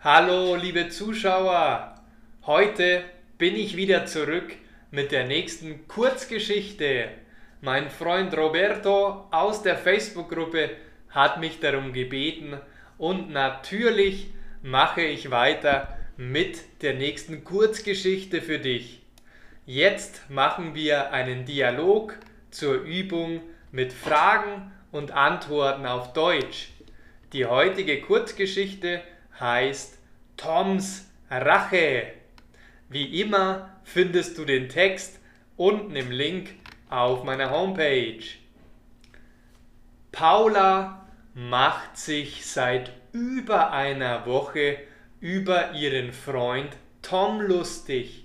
Hallo, liebe Zuschauer! Heute bin ich wieder zurück mit der nächsten Kurzgeschichte. Mein Freund Roberto aus der Facebook-Gruppe hat mich darum gebeten und natürlich mache ich weiter mit der nächsten Kurzgeschichte für dich. Jetzt machen wir einen Dialog zur Übung mit Fragen und Antworten auf Deutsch. Die heutige Kurzgeschichte heißt Toms Rache. Wie immer findest du den Text unten im Link auf meiner Homepage. Paula macht sich seit über einer Woche über ihren Freund Tom lustig.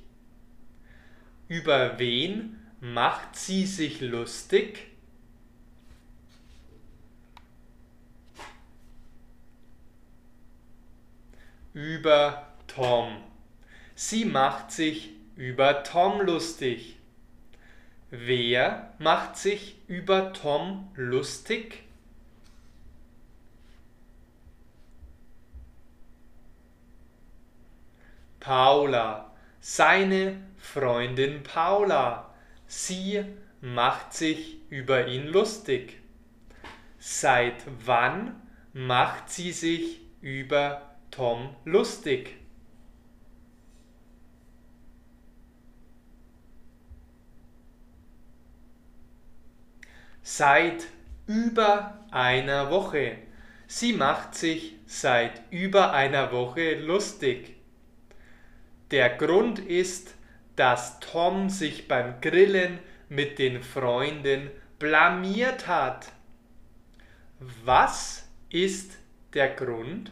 Über wen macht sie sich lustig? Über Tom. Sie macht sich über Tom lustig. Wer macht sich über Tom lustig? Paula, seine Freundin Paula. Sie macht sich über ihn lustig. Seit wann macht sie sich über Tom lustig? Seit über einer Woche. Sie macht sich seit über einer Woche lustig. Der Grund ist, dass Tom sich beim Grillen mit den Freunden blamiert hat. Was ist der Grund?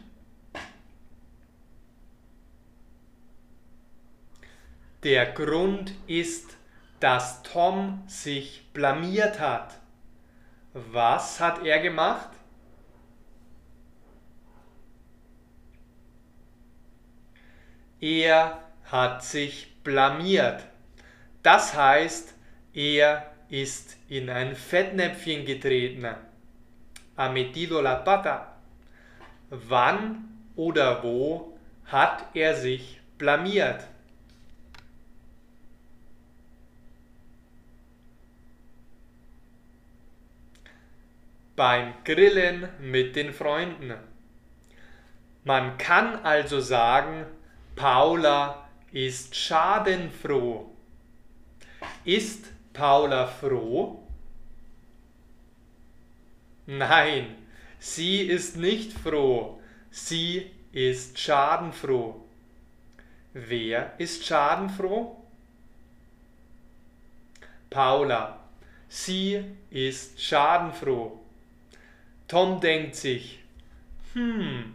Der Grund ist, dass Tom sich blamiert hat. Was hat er gemacht? Er hat sich blamiert. Das heißt, er ist in ein Fettnäpfchen getreten. Ha metido la pata. Wann oder wo hat er sich blamiert? Beim Grillen mit den Freunden. Man kann also sagen, Paula ist schadenfroh. Ist Paula froh? Nein, sie ist nicht froh. Sie ist schadenfroh. Wer ist schadenfroh? Paula. Sie ist schadenfroh. Tom denkt sich, hm,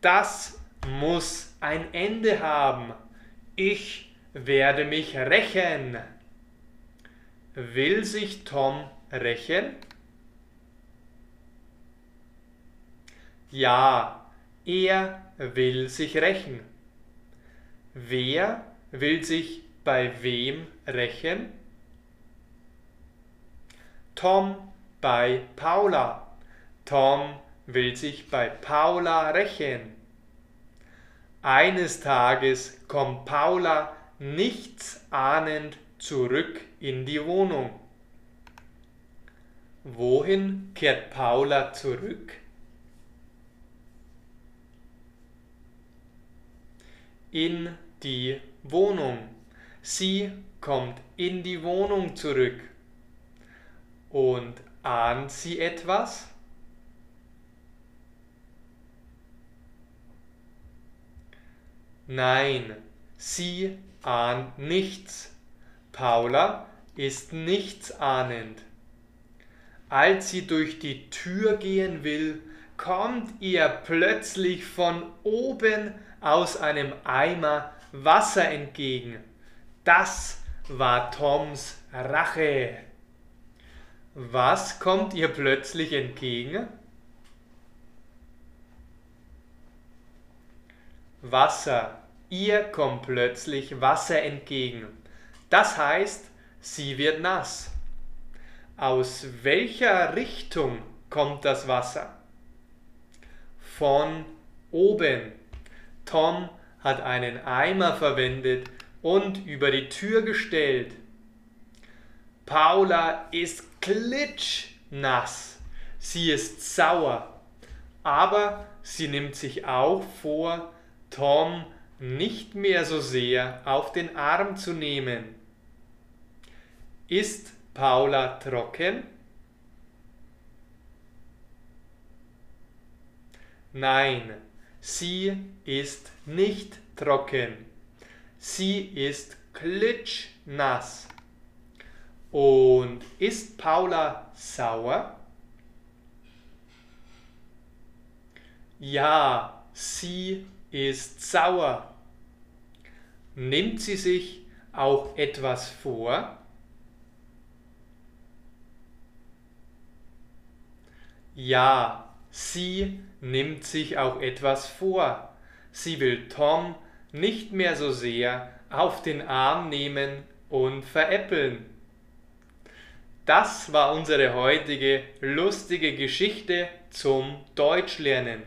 das muss ein Ende haben. Ich werde mich rächen. Will sich Tom rächen? Ja, er will sich rächen. Wer will sich bei wem rächen? Tom bei Paula. Tom will sich bei Paula rächen. Eines Tages kommt Paula nichts ahnend zurück in die Wohnung. Wohin kehrt Paula zurück? In die Wohnung. Sie kommt in die Wohnung zurück. Und ahnt sie etwas? Nein, sie ahnt nichts. Paula ist nichtsahnend. Als sie durch die Tür gehen will, kommt ihr plötzlich von oben aus einem Eimer Wasser entgegen. Das war Toms Rache. Was kommt ihr plötzlich entgegen? Wasser. Ihr kommt plötzlich Wasser entgegen. Das heißt, sie wird nass. Aus welcher Richtung kommt das Wasser? Von oben. Tom hat einen Eimer verwendet und über die Tür gestellt. Paula ist klitschnass. Sie ist sauer. Aber sie nimmt sich auch vor, Tom nicht mehr so sehr auf den Arm zu nehmen. Ist Paula trocken? Nein, sie ist nicht trocken. Sie ist klitschnass. Und ist Paula sauer? Ja, sie ist sauer. Nimmt sie sich auch etwas vor? Ja, sie nimmt sich auch etwas vor. Sie will Tom nicht mehr so sehr auf den Arm nehmen und veräppeln. Das war unsere heutige lustige Geschichte zum Deutschlernen.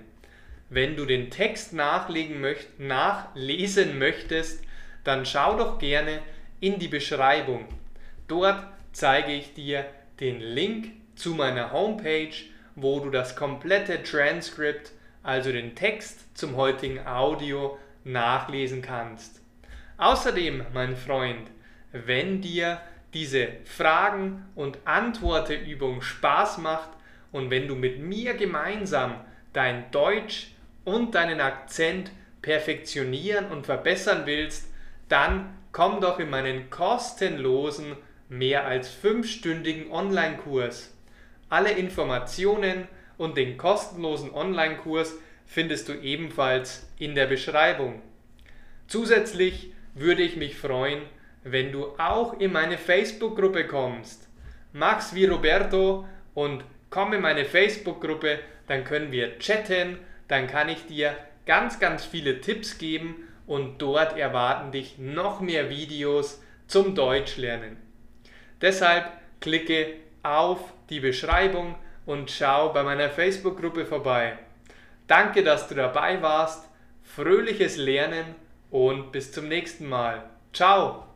Wenn du den Text möcht nachlesen möchtest, dann schau doch gerne in die Beschreibung. Dort zeige ich dir den Link zu meiner Homepage, wo du das komplette Transkript, also den Text zum heutigen Audio, nachlesen kannst. Außerdem, mein Freund, wenn dir diese Fragen- und Antworteübung Spaß macht und wenn du mit mir gemeinsam dein Deutsch und deinen Akzent perfektionieren und verbessern willst, dann komm doch in meinen kostenlosen, mehr als fünfstündigen Online-Kurs. Alle Informationen und den kostenlosen Online-Kurs findest du ebenfalls in der Beschreibung. Zusätzlich würde ich mich freuen, wenn du auch in meine Facebook-Gruppe kommst. Mach's wie Roberto und komm in meine Facebook-Gruppe, dann können wir chatten dann kann ich dir ganz, ganz viele Tipps geben und dort erwarten dich noch mehr Videos zum Deutschlernen. Deshalb klicke auf die Beschreibung und schau bei meiner Facebook-Gruppe vorbei. Danke, dass du dabei warst. Fröhliches Lernen und bis zum nächsten Mal. Ciao!